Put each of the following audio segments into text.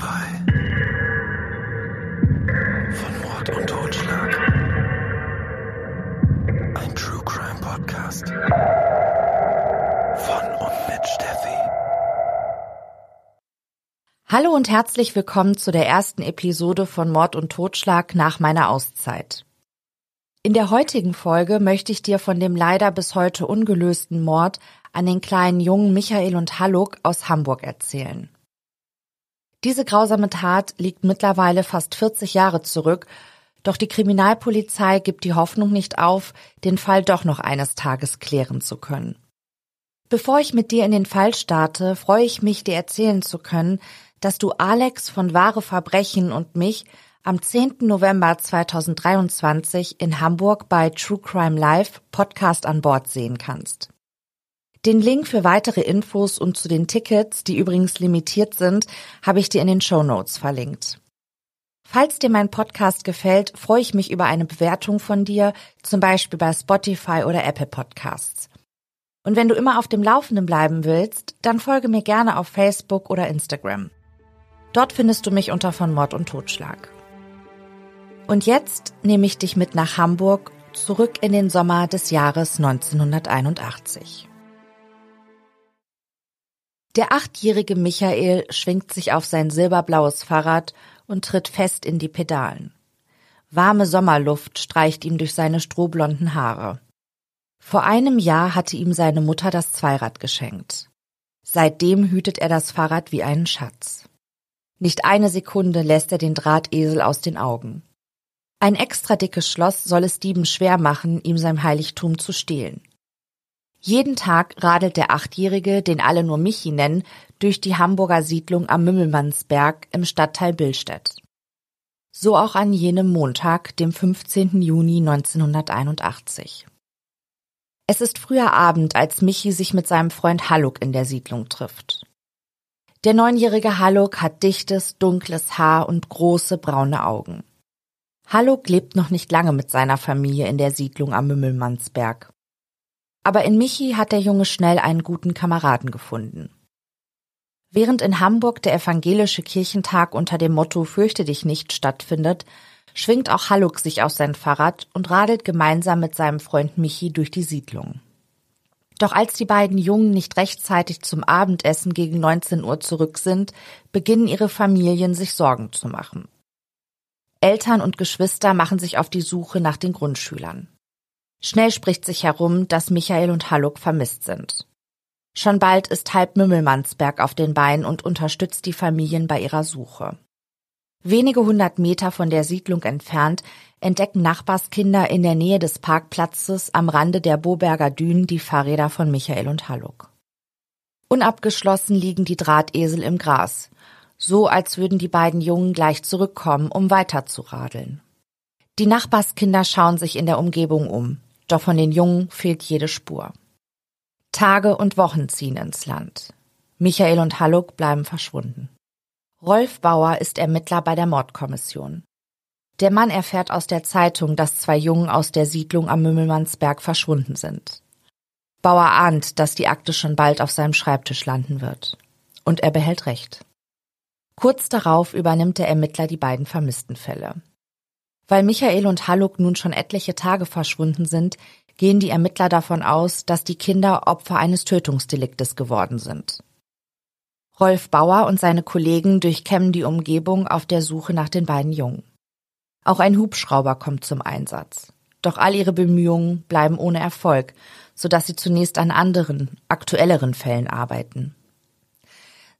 bei von Mord und Totschlag. Ein True Crime Podcast von und mit Steffi. Hallo und herzlich willkommen zu der ersten Episode von Mord und Totschlag nach meiner Auszeit. In der heutigen Folge möchte ich dir von dem leider bis heute ungelösten Mord an den kleinen Jungen Michael und Haluk aus Hamburg erzählen. Diese grausame Tat liegt mittlerweile fast 40 Jahre zurück, doch die Kriminalpolizei gibt die Hoffnung nicht auf, den Fall doch noch eines Tages klären zu können. Bevor ich mit dir in den Fall starte, freue ich mich, dir erzählen zu können, dass du Alex von Wahre Verbrechen und mich am 10. November 2023 in Hamburg bei True Crime Live Podcast an Bord sehen kannst. Den Link für weitere Infos und zu den Tickets, die übrigens limitiert sind, habe ich dir in den Show Notes verlinkt. Falls dir mein Podcast gefällt, freue ich mich über eine Bewertung von dir, zum Beispiel bei Spotify oder Apple Podcasts. Und wenn du immer auf dem Laufenden bleiben willst, dann folge mir gerne auf Facebook oder Instagram. Dort findest du mich unter von Mord und Totschlag. Und jetzt nehme ich dich mit nach Hamburg zurück in den Sommer des Jahres 1981. Der achtjährige Michael schwingt sich auf sein silberblaues Fahrrad und tritt fest in die Pedalen. Warme Sommerluft streicht ihm durch seine strohblonden Haare. Vor einem Jahr hatte ihm seine Mutter das Zweirad geschenkt. Seitdem hütet er das Fahrrad wie einen Schatz. Nicht eine Sekunde lässt er den Drahtesel aus den Augen. Ein extra dickes Schloss soll es Dieben schwer machen, ihm sein Heiligtum zu stehlen. Jeden Tag radelt der Achtjährige, den alle nur Michi nennen, durch die Hamburger Siedlung am Mümmelmannsberg im Stadtteil Billstedt. So auch an jenem Montag, dem 15. Juni 1981. Es ist früher Abend, als Michi sich mit seinem Freund Haluk in der Siedlung trifft. Der neunjährige Haluk hat dichtes, dunkles Haar und große braune Augen. Haluk lebt noch nicht lange mit seiner Familie in der Siedlung am Mümmelmannsberg. Aber in Michi hat der Junge schnell einen guten Kameraden gefunden. Während in Hamburg der evangelische Kirchentag unter dem Motto Fürchte dich nicht stattfindet, schwingt auch Haluk sich auf sein Fahrrad und radelt gemeinsam mit seinem Freund Michi durch die Siedlung. Doch als die beiden Jungen nicht rechtzeitig zum Abendessen gegen 19 Uhr zurück sind, beginnen ihre Familien sich Sorgen zu machen. Eltern und Geschwister machen sich auf die Suche nach den Grundschülern. Schnell spricht sich herum, dass Michael und Haluk vermisst sind. Schon bald ist halb Mümmelmannsberg auf den Beinen und unterstützt die Familien bei ihrer Suche. Wenige hundert Meter von der Siedlung entfernt entdecken Nachbarskinder in der Nähe des Parkplatzes am Rande der Boberger Dünen die Fahrräder von Michael und Haluk. Unabgeschlossen liegen die Drahtesel im Gras, so als würden die beiden Jungen gleich zurückkommen, um weiter zu radeln. Die Nachbarskinder schauen sich in der Umgebung um. Doch von den Jungen fehlt jede Spur. Tage und Wochen ziehen ins Land. Michael und Haluk bleiben verschwunden. Rolf Bauer ist Ermittler bei der Mordkommission. Der Mann erfährt aus der Zeitung, dass zwei Jungen aus der Siedlung am Mümmelmannsberg verschwunden sind. Bauer ahnt, dass die Akte schon bald auf seinem Schreibtisch landen wird. Und er behält recht. Kurz darauf übernimmt der Ermittler die beiden vermissten Fälle. Weil Michael und Haluk nun schon etliche Tage verschwunden sind, gehen die Ermittler davon aus, dass die Kinder Opfer eines Tötungsdeliktes geworden sind. Rolf Bauer und seine Kollegen durchkämmen die Umgebung auf der Suche nach den beiden Jungen. Auch ein Hubschrauber kommt zum Einsatz. Doch all ihre Bemühungen bleiben ohne Erfolg, sodass sie zunächst an anderen, aktuelleren Fällen arbeiten.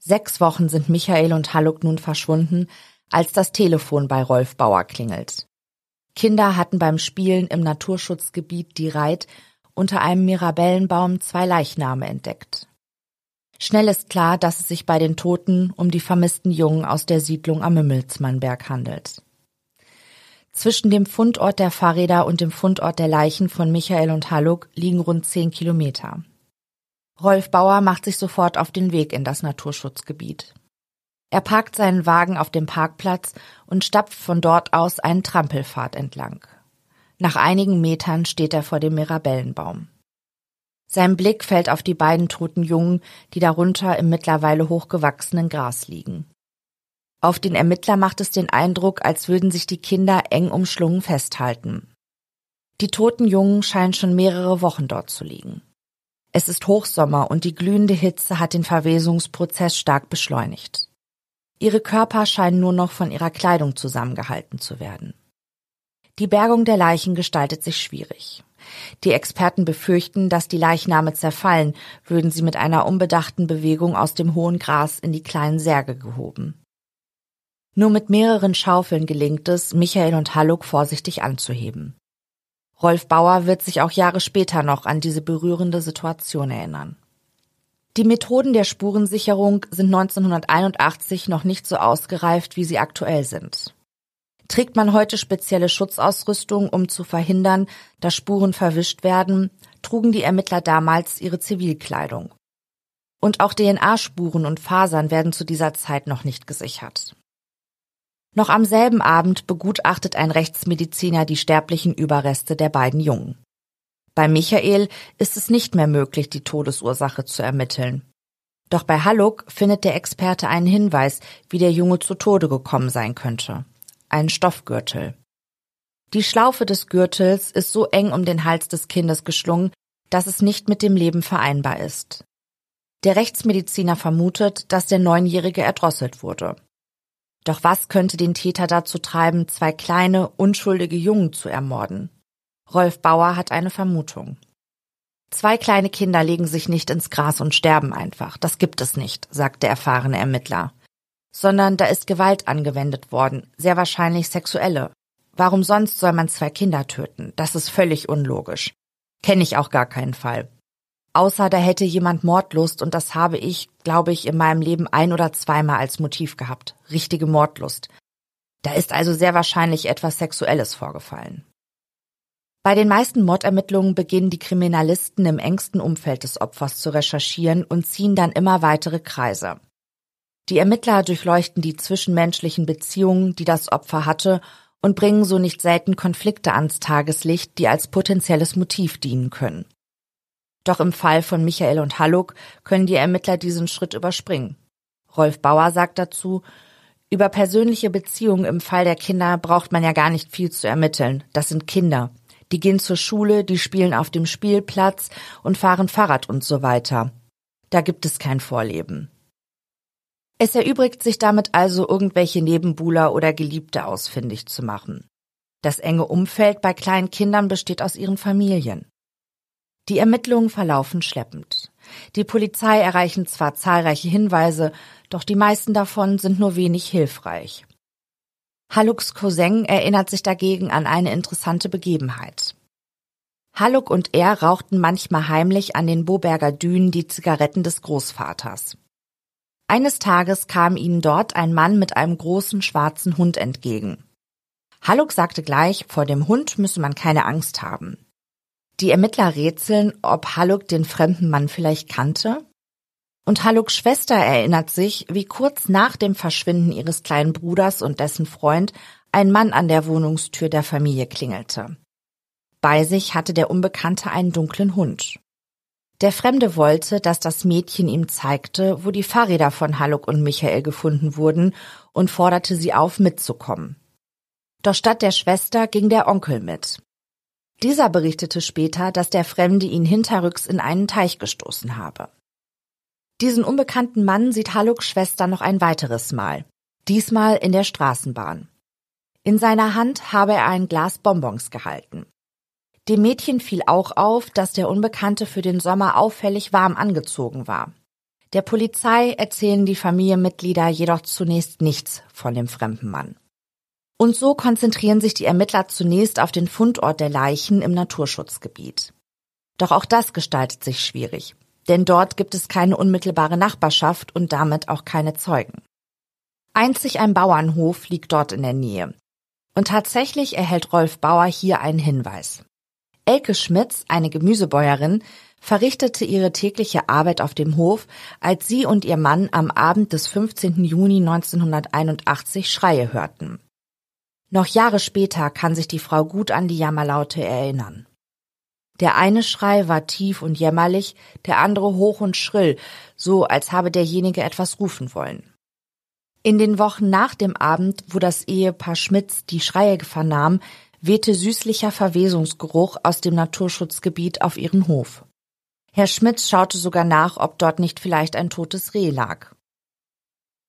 Sechs Wochen sind Michael und Haluk nun verschwunden, als das Telefon bei Rolf Bauer klingelt. Kinder hatten beim Spielen im Naturschutzgebiet die Reit unter einem Mirabellenbaum zwei Leichname entdeckt. Schnell ist klar, dass es sich bei den Toten um die vermissten Jungen aus der Siedlung am Mümmelsmannberg handelt. Zwischen dem Fundort der Fahrräder und dem Fundort der Leichen von Michael und Haluk liegen rund zehn Kilometer. Rolf Bauer macht sich sofort auf den Weg in das Naturschutzgebiet. Er parkt seinen Wagen auf dem Parkplatz und stapft von dort aus einen Trampelpfad entlang. Nach einigen Metern steht er vor dem Mirabellenbaum. Sein Blick fällt auf die beiden toten Jungen, die darunter im mittlerweile hochgewachsenen Gras liegen. Auf den Ermittler macht es den Eindruck, als würden sich die Kinder eng umschlungen festhalten. Die toten Jungen scheinen schon mehrere Wochen dort zu liegen. Es ist Hochsommer und die glühende Hitze hat den Verwesungsprozess stark beschleunigt. Ihre Körper scheinen nur noch von ihrer Kleidung zusammengehalten zu werden. Die Bergung der Leichen gestaltet sich schwierig. Die Experten befürchten, dass die Leichname zerfallen, würden sie mit einer unbedachten Bewegung aus dem hohen Gras in die kleinen Särge gehoben. Nur mit mehreren Schaufeln gelingt es, Michael und Halluck vorsichtig anzuheben. Rolf Bauer wird sich auch Jahre später noch an diese berührende Situation erinnern. Die Methoden der Spurensicherung sind 1981 noch nicht so ausgereift, wie sie aktuell sind. Trägt man heute spezielle Schutzausrüstung, um zu verhindern, dass Spuren verwischt werden, trugen die Ermittler damals ihre Zivilkleidung. Und auch DNA-Spuren und Fasern werden zu dieser Zeit noch nicht gesichert. Noch am selben Abend begutachtet ein Rechtsmediziner die sterblichen Überreste der beiden Jungen. Bei Michael ist es nicht mehr möglich, die Todesursache zu ermitteln. Doch bei Halluck findet der Experte einen Hinweis, wie der Junge zu Tode gekommen sein könnte ein Stoffgürtel. Die Schlaufe des Gürtels ist so eng um den Hals des Kindes geschlungen, dass es nicht mit dem Leben vereinbar ist. Der Rechtsmediziner vermutet, dass der Neunjährige erdrosselt wurde. Doch was könnte den Täter dazu treiben, zwei kleine, unschuldige Jungen zu ermorden? Rolf Bauer hat eine Vermutung. Zwei kleine Kinder legen sich nicht ins Gras und sterben einfach. Das gibt es nicht, sagt der erfahrene Ermittler sondern da ist Gewalt angewendet worden, sehr wahrscheinlich sexuelle. Warum sonst soll man zwei Kinder töten? Das ist völlig unlogisch. Kenne ich auch gar keinen Fall. Außer da hätte jemand Mordlust und das habe ich, glaube ich, in meinem Leben ein oder zweimal als Motiv gehabt. Richtige Mordlust. Da ist also sehr wahrscheinlich etwas Sexuelles vorgefallen. Bei den meisten Mordermittlungen beginnen die Kriminalisten im engsten Umfeld des Opfers zu recherchieren und ziehen dann immer weitere Kreise. Die Ermittler durchleuchten die zwischenmenschlichen Beziehungen, die das Opfer hatte, und bringen so nicht selten Konflikte ans Tageslicht, die als potenzielles Motiv dienen können. Doch im Fall von Michael und Halluck können die Ermittler diesen Schritt überspringen. Rolf Bauer sagt dazu, über persönliche Beziehungen im Fall der Kinder braucht man ja gar nicht viel zu ermitteln. Das sind Kinder. Die gehen zur Schule, die spielen auf dem Spielplatz und fahren Fahrrad und so weiter. Da gibt es kein Vorleben. Es erübrigt sich damit also, irgendwelche Nebenbuhler oder Geliebte ausfindig zu machen. Das enge Umfeld bei kleinen Kindern besteht aus ihren Familien. Die Ermittlungen verlaufen schleppend. Die Polizei erreichen zwar zahlreiche Hinweise, doch die meisten davon sind nur wenig hilfreich. Halluks Cousin erinnert sich dagegen an eine interessante Begebenheit. Halluk und er rauchten manchmal heimlich an den Boberger Dünen die Zigaretten des Großvaters. Eines Tages kam ihnen dort ein Mann mit einem großen schwarzen Hund entgegen. Halluck sagte gleich, vor dem Hund müsse man keine Angst haben. Die Ermittler rätseln, ob Halluck den fremden Mann vielleicht kannte. Und Hallucks Schwester erinnert sich, wie kurz nach dem Verschwinden ihres kleinen Bruders und dessen Freund ein Mann an der Wohnungstür der Familie klingelte. Bei sich hatte der Unbekannte einen dunklen Hund. Der Fremde wollte, dass das Mädchen ihm zeigte, wo die Fahrräder von Haluk und Michael gefunden wurden und forderte sie auf, mitzukommen. Doch statt der Schwester ging der Onkel mit. Dieser berichtete später, dass der Fremde ihn hinterrücks in einen Teich gestoßen habe. Diesen unbekannten Mann sieht Haluks Schwester noch ein weiteres Mal, diesmal in der Straßenbahn. In seiner Hand habe er ein Glas Bonbons gehalten. Dem Mädchen fiel auch auf, dass der Unbekannte für den Sommer auffällig warm angezogen war. Der Polizei erzählen die Familienmitglieder jedoch zunächst nichts von dem fremden Mann. Und so konzentrieren sich die Ermittler zunächst auf den Fundort der Leichen im Naturschutzgebiet. Doch auch das gestaltet sich schwierig, denn dort gibt es keine unmittelbare Nachbarschaft und damit auch keine Zeugen. Einzig ein Bauernhof liegt dort in der Nähe. Und tatsächlich erhält Rolf Bauer hier einen Hinweis. Elke Schmitz, eine Gemüsebäuerin, verrichtete ihre tägliche Arbeit auf dem Hof, als sie und ihr Mann am Abend des 15. Juni 1981 Schreie hörten. Noch Jahre später kann sich die Frau gut an die Jammerlaute erinnern. Der eine Schrei war tief und jämmerlich, der andere hoch und schrill, so als habe derjenige etwas rufen wollen. In den Wochen nach dem Abend, wo das Ehepaar Schmitz die Schreie vernahm, wehte süßlicher Verwesungsgeruch aus dem Naturschutzgebiet auf ihren Hof. Herr Schmitz schaute sogar nach, ob dort nicht vielleicht ein totes Reh lag.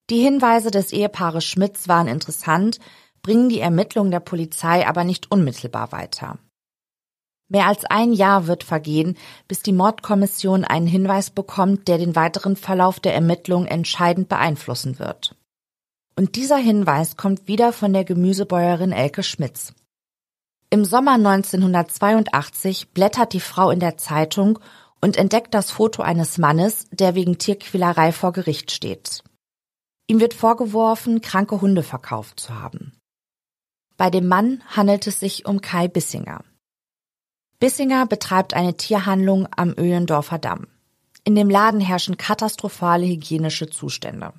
Die Hinweise des Ehepaares Schmitz waren interessant, bringen die Ermittlungen der Polizei aber nicht unmittelbar weiter. Mehr als ein Jahr wird vergehen, bis die Mordkommission einen Hinweis bekommt, der den weiteren Verlauf der Ermittlungen entscheidend beeinflussen wird. Und dieser Hinweis kommt wieder von der Gemüsebäuerin Elke Schmitz. Im Sommer 1982 blättert die Frau in der Zeitung und entdeckt das Foto eines Mannes, der wegen Tierquälerei vor Gericht steht. Ihm wird vorgeworfen, kranke Hunde verkauft zu haben. Bei dem Mann handelt es sich um Kai Bissinger. Bissinger betreibt eine Tierhandlung am Öhlendorfer Damm. In dem Laden herrschen katastrophale hygienische Zustände.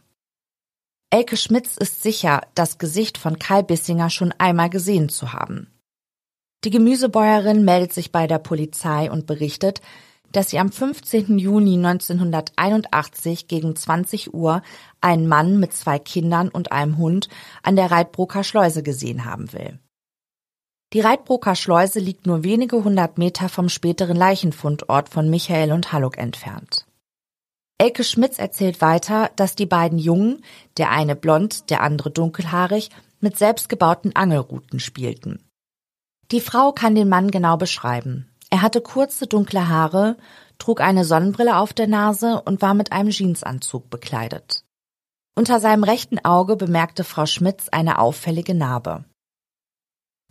Elke Schmitz ist sicher, das Gesicht von Kai Bissinger schon einmal gesehen zu haben. Die Gemüsebäuerin meldet sich bei der Polizei und berichtet, dass sie am 15. Juni 1981 gegen 20 Uhr einen Mann mit zwei Kindern und einem Hund an der Reitbroker Schleuse gesehen haben will. Die Reitbroker Schleuse liegt nur wenige hundert Meter vom späteren Leichenfundort von Michael und Halluck entfernt. Elke Schmitz erzählt weiter, dass die beiden Jungen, der eine blond, der andere dunkelhaarig, mit selbstgebauten Angelruten spielten. Die Frau kann den Mann genau beschreiben. Er hatte kurze dunkle Haare, trug eine Sonnenbrille auf der Nase und war mit einem Jeansanzug bekleidet. Unter seinem rechten Auge bemerkte Frau Schmitz eine auffällige Narbe.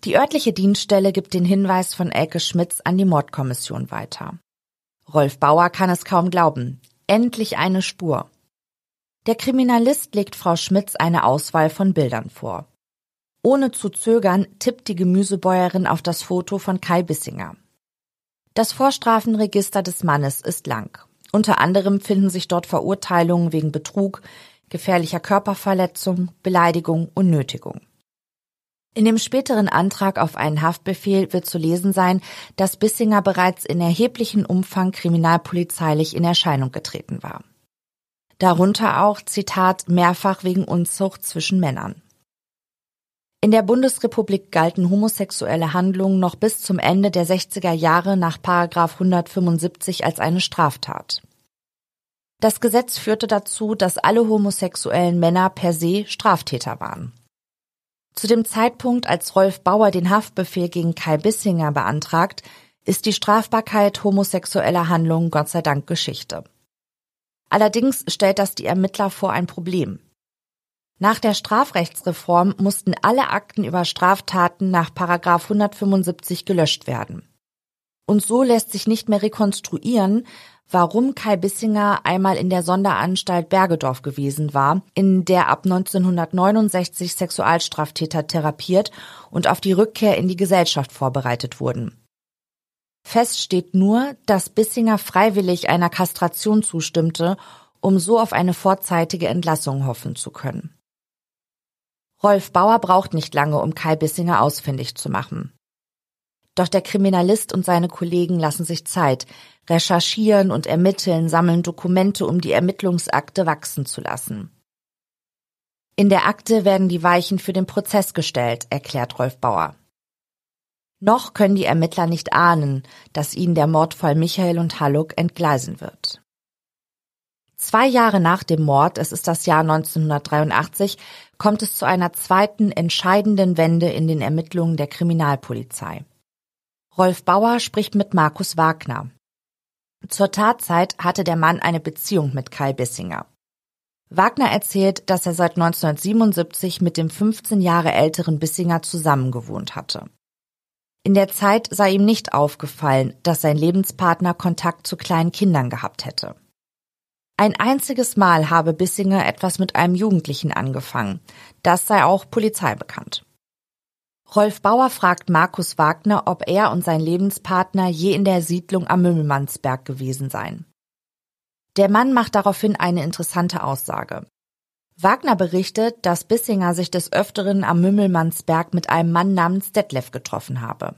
Die örtliche Dienststelle gibt den Hinweis von Elke Schmitz an die Mordkommission weiter. Rolf Bauer kann es kaum glauben. Endlich eine Spur. Der Kriminalist legt Frau Schmitz eine Auswahl von Bildern vor. Ohne zu zögern tippt die Gemüsebäuerin auf das Foto von Kai Bissinger. Das Vorstrafenregister des Mannes ist lang. Unter anderem finden sich dort Verurteilungen wegen Betrug, gefährlicher Körperverletzung, Beleidigung und Nötigung. In dem späteren Antrag auf einen Haftbefehl wird zu lesen sein, dass Bissinger bereits in erheblichem Umfang kriminalpolizeilich in Erscheinung getreten war. Darunter auch, Zitat, mehrfach wegen Unzucht zwischen Männern. In der Bundesrepublik galten homosexuelle Handlungen noch bis zum Ende der 60er Jahre nach 175 als eine Straftat. Das Gesetz führte dazu, dass alle homosexuellen Männer per se Straftäter waren. Zu dem Zeitpunkt, als Rolf Bauer den Haftbefehl gegen Kai Bissinger beantragt, ist die Strafbarkeit homosexueller Handlungen Gott sei Dank Geschichte. Allerdings stellt das die Ermittler vor ein Problem. Nach der Strafrechtsreform mussten alle Akten über Straftaten nach 175 gelöscht werden. Und so lässt sich nicht mehr rekonstruieren, warum Kai Bissinger einmal in der Sonderanstalt Bergedorf gewesen war, in der ab 1969 Sexualstraftäter therapiert und auf die Rückkehr in die Gesellschaft vorbereitet wurden. Fest steht nur, dass Bissinger freiwillig einer Kastration zustimmte, um so auf eine vorzeitige Entlassung hoffen zu können. Rolf Bauer braucht nicht lange, um Kai Bissinger ausfindig zu machen. Doch der Kriminalist und seine Kollegen lassen sich Zeit, recherchieren und ermitteln, sammeln Dokumente, um die Ermittlungsakte wachsen zu lassen. In der Akte werden die Weichen für den Prozess gestellt, erklärt Rolf Bauer. Noch können die Ermittler nicht ahnen, dass ihnen der Mordfall Michael und Halluck entgleisen wird. Zwei Jahre nach dem Mord, es ist das Jahr 1983, kommt es zu einer zweiten entscheidenden Wende in den Ermittlungen der Kriminalpolizei. Rolf Bauer spricht mit Markus Wagner. Zur Tatzeit hatte der Mann eine Beziehung mit Kai Bissinger. Wagner erzählt, dass er seit 1977 mit dem 15 Jahre älteren Bissinger zusammengewohnt hatte. In der Zeit sei ihm nicht aufgefallen, dass sein Lebenspartner Kontakt zu kleinen Kindern gehabt hätte. Ein einziges Mal habe Bissinger etwas mit einem Jugendlichen angefangen. Das sei auch Polizei bekannt. Rolf Bauer fragt Markus Wagner, ob er und sein Lebenspartner je in der Siedlung am Mümmelmannsberg gewesen seien. Der Mann macht daraufhin eine interessante Aussage. Wagner berichtet, dass Bissinger sich des Öfteren am Mümmelmannsberg mit einem Mann namens Detlef getroffen habe.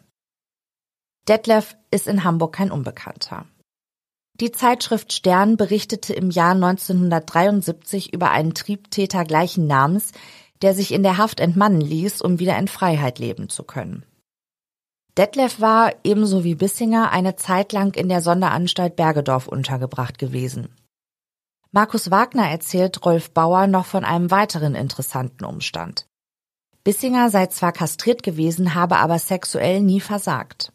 Detlef ist in Hamburg kein Unbekannter. Die Zeitschrift Stern berichtete im Jahr 1973 über einen Triebtäter gleichen Namens, der sich in der Haft entmannen ließ, um wieder in Freiheit leben zu können. Detlef war, ebenso wie Bissinger, eine Zeit lang in der Sonderanstalt Bergedorf untergebracht gewesen. Markus Wagner erzählt Rolf Bauer noch von einem weiteren interessanten Umstand. Bissinger sei zwar kastriert gewesen, habe aber sexuell nie versagt.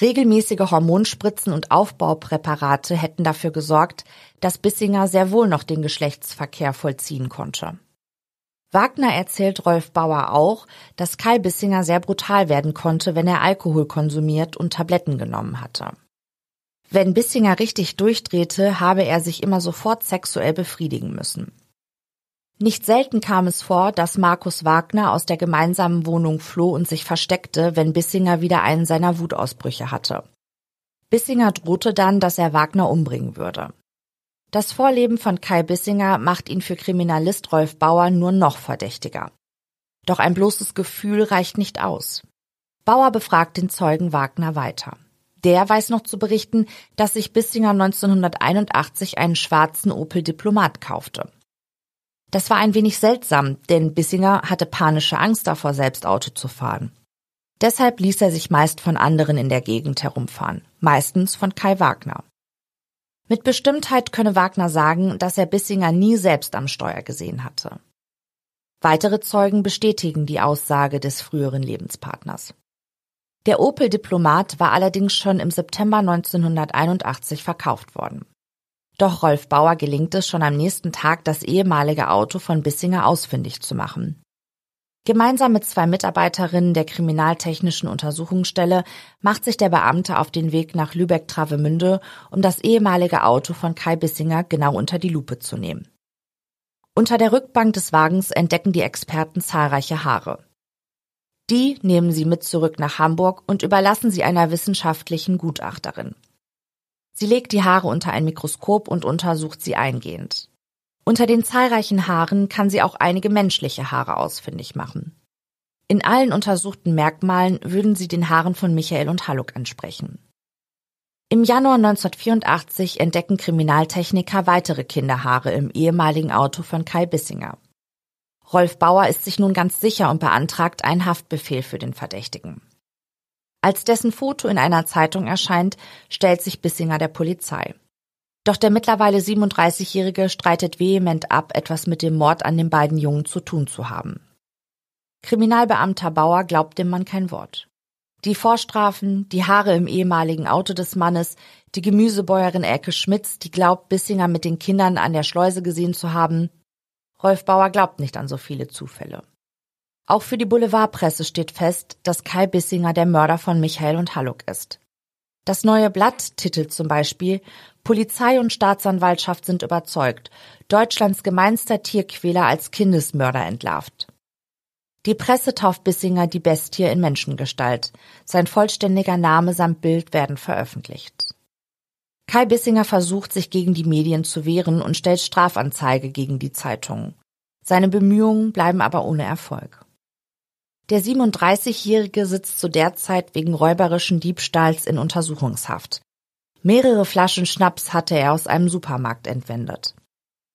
Regelmäßige Hormonspritzen und Aufbaupräparate hätten dafür gesorgt, dass Bissinger sehr wohl noch den Geschlechtsverkehr vollziehen konnte. Wagner erzählt Rolf Bauer auch, dass Kai Bissinger sehr brutal werden konnte, wenn er Alkohol konsumiert und Tabletten genommen hatte. Wenn Bissinger richtig durchdrehte, habe er sich immer sofort sexuell befriedigen müssen. Nicht selten kam es vor, dass Markus Wagner aus der gemeinsamen Wohnung floh und sich versteckte, wenn Bissinger wieder einen seiner Wutausbrüche hatte. Bissinger drohte dann, dass er Wagner umbringen würde. Das Vorleben von Kai Bissinger macht ihn für Kriminalist Rolf Bauer nur noch verdächtiger. Doch ein bloßes Gefühl reicht nicht aus. Bauer befragt den Zeugen Wagner weiter. Der weiß noch zu berichten, dass sich Bissinger 1981 einen schwarzen Opel Diplomat kaufte. Das war ein wenig seltsam, denn Bissinger hatte panische Angst davor, selbst Auto zu fahren. Deshalb ließ er sich meist von anderen in der Gegend herumfahren, meistens von Kai Wagner. Mit Bestimmtheit könne Wagner sagen, dass er Bissinger nie selbst am Steuer gesehen hatte. Weitere Zeugen bestätigen die Aussage des früheren Lebenspartners. Der Opel Diplomat war allerdings schon im September 1981 verkauft worden. Doch Rolf Bauer gelingt es schon am nächsten Tag, das ehemalige Auto von Bissinger ausfindig zu machen. Gemeinsam mit zwei Mitarbeiterinnen der Kriminaltechnischen Untersuchungsstelle macht sich der Beamte auf den Weg nach Lübeck-Travemünde, um das ehemalige Auto von Kai Bissinger genau unter die Lupe zu nehmen. Unter der Rückbank des Wagens entdecken die Experten zahlreiche Haare. Die nehmen sie mit zurück nach Hamburg und überlassen sie einer wissenschaftlichen Gutachterin. Sie legt die Haare unter ein Mikroskop und untersucht sie eingehend. Unter den zahlreichen Haaren kann sie auch einige menschliche Haare ausfindig machen. In allen untersuchten Merkmalen würden sie den Haaren von Michael und Halluck entsprechen. Im Januar 1984 entdecken Kriminaltechniker weitere Kinderhaare im ehemaligen Auto von Kai Bissinger. Rolf Bauer ist sich nun ganz sicher und beantragt einen Haftbefehl für den Verdächtigen. Als dessen Foto in einer Zeitung erscheint, stellt sich Bissinger der Polizei. Doch der mittlerweile 37-Jährige streitet vehement ab, etwas mit dem Mord an den beiden Jungen zu tun zu haben. Kriminalbeamter Bauer glaubt dem Mann kein Wort. Die Vorstrafen, die Haare im ehemaligen Auto des Mannes, die Gemüsebäuerin Elke Schmitz, die glaubt, Bissinger mit den Kindern an der Schleuse gesehen zu haben. Rolf Bauer glaubt nicht an so viele Zufälle. Auch für die Boulevardpresse steht fest, dass Kai Bissinger der Mörder von Michael und Halluck ist. Das neue Blatt titelt zum Beispiel Polizei und Staatsanwaltschaft sind überzeugt, Deutschlands gemeinster Tierquäler als Kindesmörder entlarvt. Die Presse tauft Bissinger die Bestie in Menschengestalt. Sein vollständiger Name samt Bild werden veröffentlicht. Kai Bissinger versucht, sich gegen die Medien zu wehren und stellt Strafanzeige gegen die Zeitungen. Seine Bemühungen bleiben aber ohne Erfolg. Der 37-Jährige sitzt zu der Zeit wegen räuberischen Diebstahls in Untersuchungshaft. Mehrere Flaschen Schnaps hatte er aus einem Supermarkt entwendet.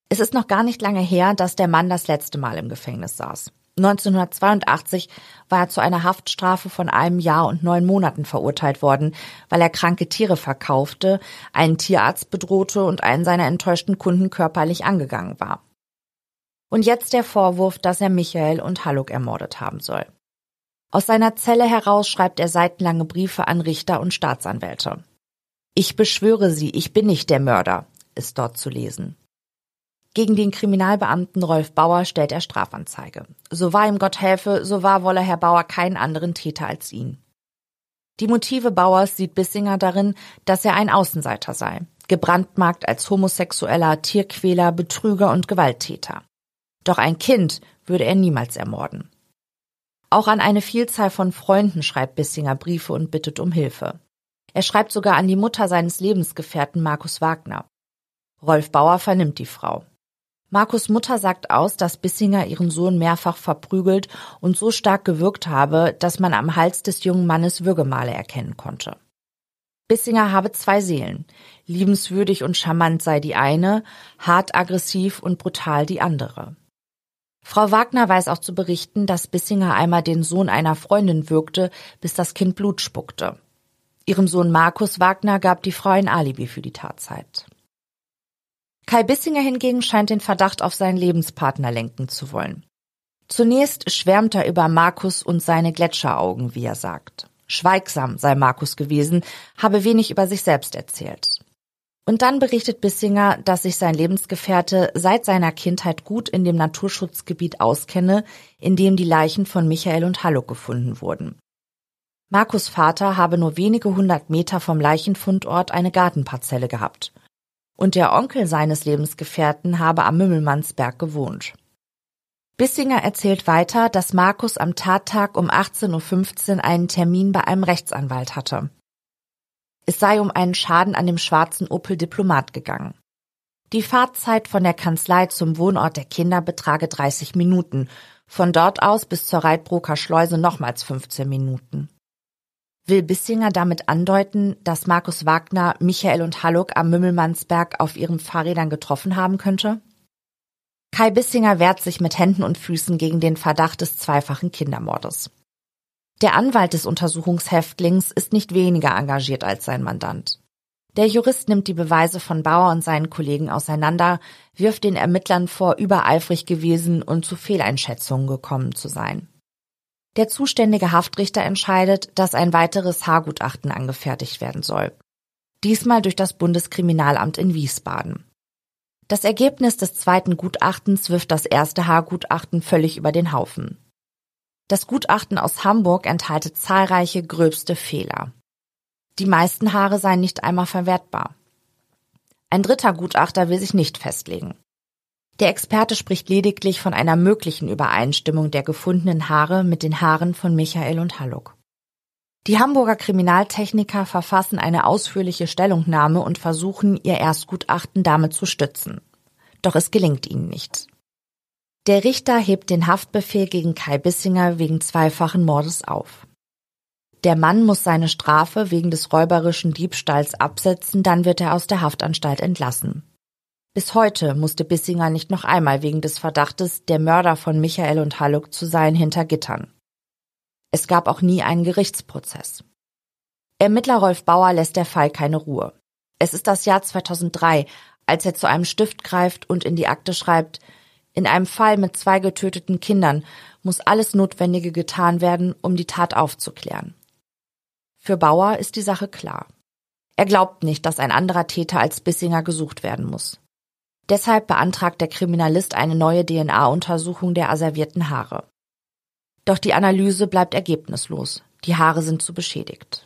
Es ist noch gar nicht lange her, dass der Mann das letzte Mal im Gefängnis saß. 1982 war er zu einer Haftstrafe von einem Jahr und neun Monaten verurteilt worden, weil er kranke Tiere verkaufte, einen Tierarzt bedrohte und einen seiner enttäuschten Kunden körperlich angegangen war. Und jetzt der Vorwurf, dass er Michael und Halluck ermordet haben soll. Aus seiner Zelle heraus schreibt er seitenlange Briefe an Richter und Staatsanwälte. Ich beschwöre Sie, ich bin nicht der Mörder, ist dort zu lesen. Gegen den Kriminalbeamten Rolf Bauer stellt er Strafanzeige. So wahr ihm Gott helfe, so wahr wolle Herr Bauer keinen anderen Täter als ihn. Die Motive Bauers sieht Bissinger darin, dass er ein Außenseiter sei, gebrandmarkt als Homosexueller, Tierquäler, Betrüger und Gewalttäter. Doch ein Kind würde er niemals ermorden. Auch an eine Vielzahl von Freunden schreibt Bissinger Briefe und bittet um Hilfe. Er schreibt sogar an die Mutter seines Lebensgefährten Markus Wagner. Rolf Bauer vernimmt die Frau. Markus Mutter sagt aus, dass Bissinger ihren Sohn mehrfach verprügelt und so stark gewürgt habe, dass man am Hals des jungen Mannes Würgemale erkennen konnte. Bissinger habe zwei Seelen. Liebenswürdig und charmant sei die eine, hart aggressiv und brutal die andere. Frau Wagner weiß auch zu berichten, dass Bissinger einmal den Sohn einer Freundin würgte, bis das Kind Blut spuckte. Ihrem Sohn Markus Wagner gab die Frau ein Alibi für die Tatzeit. Kai Bissinger hingegen scheint den Verdacht auf seinen Lebenspartner lenken zu wollen. Zunächst schwärmt er über Markus und seine Gletscheraugen, wie er sagt. Schweigsam sei Markus gewesen, habe wenig über sich selbst erzählt. Und dann berichtet Bissinger, dass sich sein Lebensgefährte seit seiner Kindheit gut in dem Naturschutzgebiet auskenne, in dem die Leichen von Michael und Halluck gefunden wurden. Markus Vater habe nur wenige hundert Meter vom Leichenfundort eine Gartenparzelle gehabt. Und der Onkel seines Lebensgefährten habe am Mümmelmannsberg gewohnt. Bissinger erzählt weiter, dass Markus am Tattag um 18.15 Uhr einen Termin bei einem Rechtsanwalt hatte. Es sei um einen Schaden an dem schwarzen Opel Diplomat gegangen. Die Fahrzeit von der Kanzlei zum Wohnort der Kinder betrage 30 Minuten, von dort aus bis zur Reitbroker Schleuse nochmals 15 Minuten. Will Bissinger damit andeuten, dass Markus Wagner Michael und Halluck am Mümmelmannsberg auf ihren Fahrrädern getroffen haben könnte? Kai Bissinger wehrt sich mit Händen und Füßen gegen den Verdacht des zweifachen Kindermordes. Der Anwalt des Untersuchungshäftlings ist nicht weniger engagiert als sein Mandant. Der Jurist nimmt die Beweise von Bauer und seinen Kollegen auseinander, wirft den Ermittlern vor, übereifrig gewesen und zu Fehleinschätzungen gekommen zu sein. Der zuständige Haftrichter entscheidet, dass ein weiteres Haargutachten angefertigt werden soll. Diesmal durch das Bundeskriminalamt in Wiesbaden. Das Ergebnis des zweiten Gutachtens wirft das erste Haargutachten völlig über den Haufen. Das Gutachten aus Hamburg enthalte zahlreiche gröbste Fehler. Die meisten Haare seien nicht einmal verwertbar. Ein dritter Gutachter will sich nicht festlegen. Der Experte spricht lediglich von einer möglichen Übereinstimmung der gefundenen Haare mit den Haaren von Michael und Halluck. Die Hamburger Kriminaltechniker verfassen eine ausführliche Stellungnahme und versuchen, ihr Erstgutachten damit zu stützen. Doch es gelingt ihnen nicht. Der Richter hebt den Haftbefehl gegen Kai Bissinger wegen zweifachen Mordes auf. Der Mann muss seine Strafe wegen des räuberischen Diebstahls absetzen, dann wird er aus der Haftanstalt entlassen. Bis heute musste Bissinger nicht noch einmal wegen des Verdachtes, der Mörder von Michael und Halluck zu sein, hinter Gittern. Es gab auch nie einen Gerichtsprozess. Ermittler Rolf Bauer lässt der Fall keine Ruhe. Es ist das Jahr 2003, als er zu einem Stift greift und in die Akte schreibt, in einem Fall mit zwei getöteten Kindern muss alles Notwendige getan werden, um die Tat aufzuklären. Für Bauer ist die Sache klar. Er glaubt nicht, dass ein anderer Täter als Bissinger gesucht werden muss. Deshalb beantragt der Kriminalist eine neue DNA-Untersuchung der asservierten Haare. Doch die Analyse bleibt ergebnislos. Die Haare sind zu beschädigt.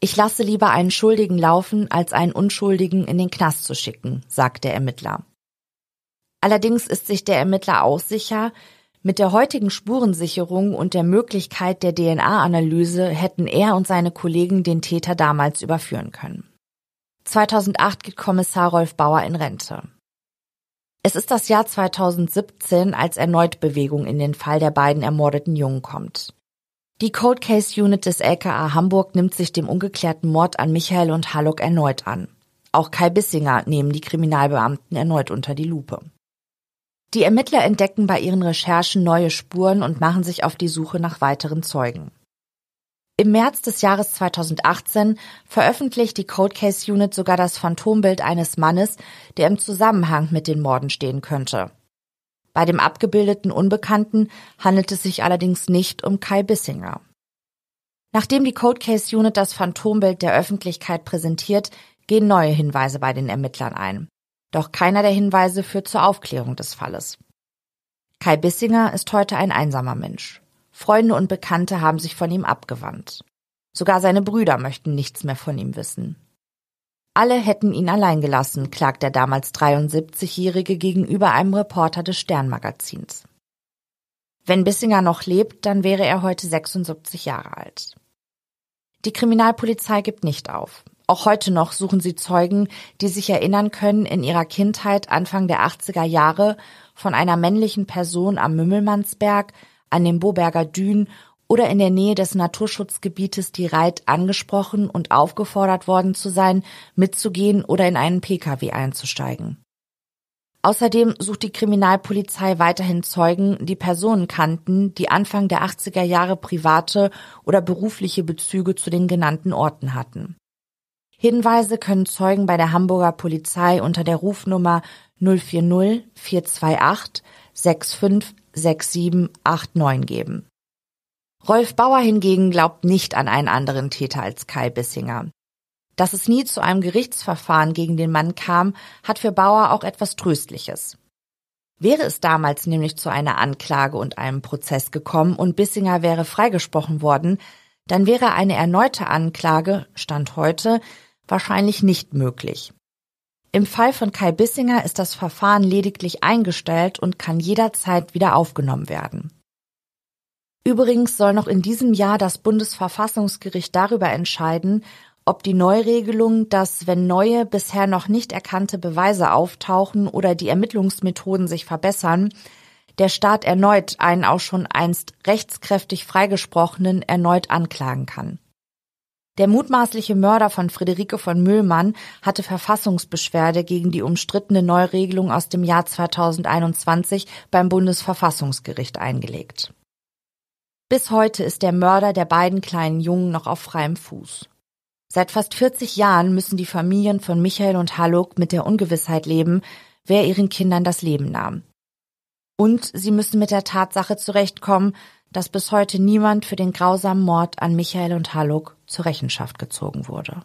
Ich lasse lieber einen Schuldigen laufen, als einen Unschuldigen in den Knast zu schicken, sagt der Ermittler. Allerdings ist sich der Ermittler auch sicher, mit der heutigen Spurensicherung und der Möglichkeit der DNA-Analyse hätten er und seine Kollegen den Täter damals überführen können. 2008 geht Kommissar Rolf Bauer in Rente. Es ist das Jahr 2017, als erneut Bewegung in den Fall der beiden ermordeten Jungen kommt. Die Cold Case Unit des LKA Hamburg nimmt sich dem ungeklärten Mord an Michael und Hallock erneut an. Auch Kai Bissinger nehmen die Kriminalbeamten erneut unter die Lupe. Die Ermittler entdecken bei ihren Recherchen neue Spuren und machen sich auf die Suche nach weiteren Zeugen. Im März des Jahres 2018 veröffentlicht die Cold Case Unit sogar das Phantombild eines Mannes, der im Zusammenhang mit den Morden stehen könnte. Bei dem abgebildeten Unbekannten handelt es sich allerdings nicht um Kai Bissinger. Nachdem die Cold Case Unit das Phantombild der Öffentlichkeit präsentiert, gehen neue Hinweise bei den Ermittlern ein. Doch keiner der Hinweise führt zur Aufklärung des Falles. Kai Bissinger ist heute ein einsamer Mensch. Freunde und Bekannte haben sich von ihm abgewandt. Sogar seine Brüder möchten nichts mehr von ihm wissen. Alle hätten ihn allein gelassen, klagt der damals 73-Jährige gegenüber einem Reporter des Sternmagazins. Wenn Bissinger noch lebt, dann wäre er heute 76 Jahre alt. Die Kriminalpolizei gibt nicht auf. Auch heute noch suchen sie Zeugen, die sich erinnern können, in ihrer Kindheit Anfang der 80er Jahre von einer männlichen Person am Mümmelmannsberg, an dem Boberger Dün oder in der Nähe des Naturschutzgebietes die Reit angesprochen und aufgefordert worden zu sein, mitzugehen oder in einen Pkw einzusteigen. Außerdem sucht die Kriminalpolizei weiterhin Zeugen, die Personen kannten, die Anfang der 80er Jahre private oder berufliche Bezüge zu den genannten Orten hatten. Hinweise können Zeugen bei der Hamburger Polizei unter der Rufnummer 040 428 65 6789 geben. Rolf Bauer hingegen glaubt nicht an einen anderen Täter als Kai Bissinger. Dass es nie zu einem Gerichtsverfahren gegen den Mann kam, hat für Bauer auch etwas Tröstliches. Wäre es damals nämlich zu einer Anklage und einem Prozess gekommen und Bissinger wäre freigesprochen worden, dann wäre eine erneute Anklage, Stand heute, wahrscheinlich nicht möglich. Im Fall von Kai Bissinger ist das Verfahren lediglich eingestellt und kann jederzeit wieder aufgenommen werden. Übrigens soll noch in diesem Jahr das Bundesverfassungsgericht darüber entscheiden, ob die Neuregelung, dass wenn neue, bisher noch nicht erkannte Beweise auftauchen oder die Ermittlungsmethoden sich verbessern, der Staat erneut einen auch schon einst rechtskräftig freigesprochenen erneut anklagen kann. Der mutmaßliche Mörder von Friederike von Müllmann hatte Verfassungsbeschwerde gegen die umstrittene Neuregelung aus dem Jahr 2021 beim Bundesverfassungsgericht eingelegt. Bis heute ist der Mörder der beiden kleinen Jungen noch auf freiem Fuß. Seit fast 40 Jahren müssen die Familien von Michael und Haluk mit der Ungewissheit leben, wer ihren Kindern das Leben nahm. Und sie müssen mit der Tatsache zurechtkommen, dass bis heute niemand für den grausamen Mord an Michael und Haluk zur Rechenschaft gezogen wurde.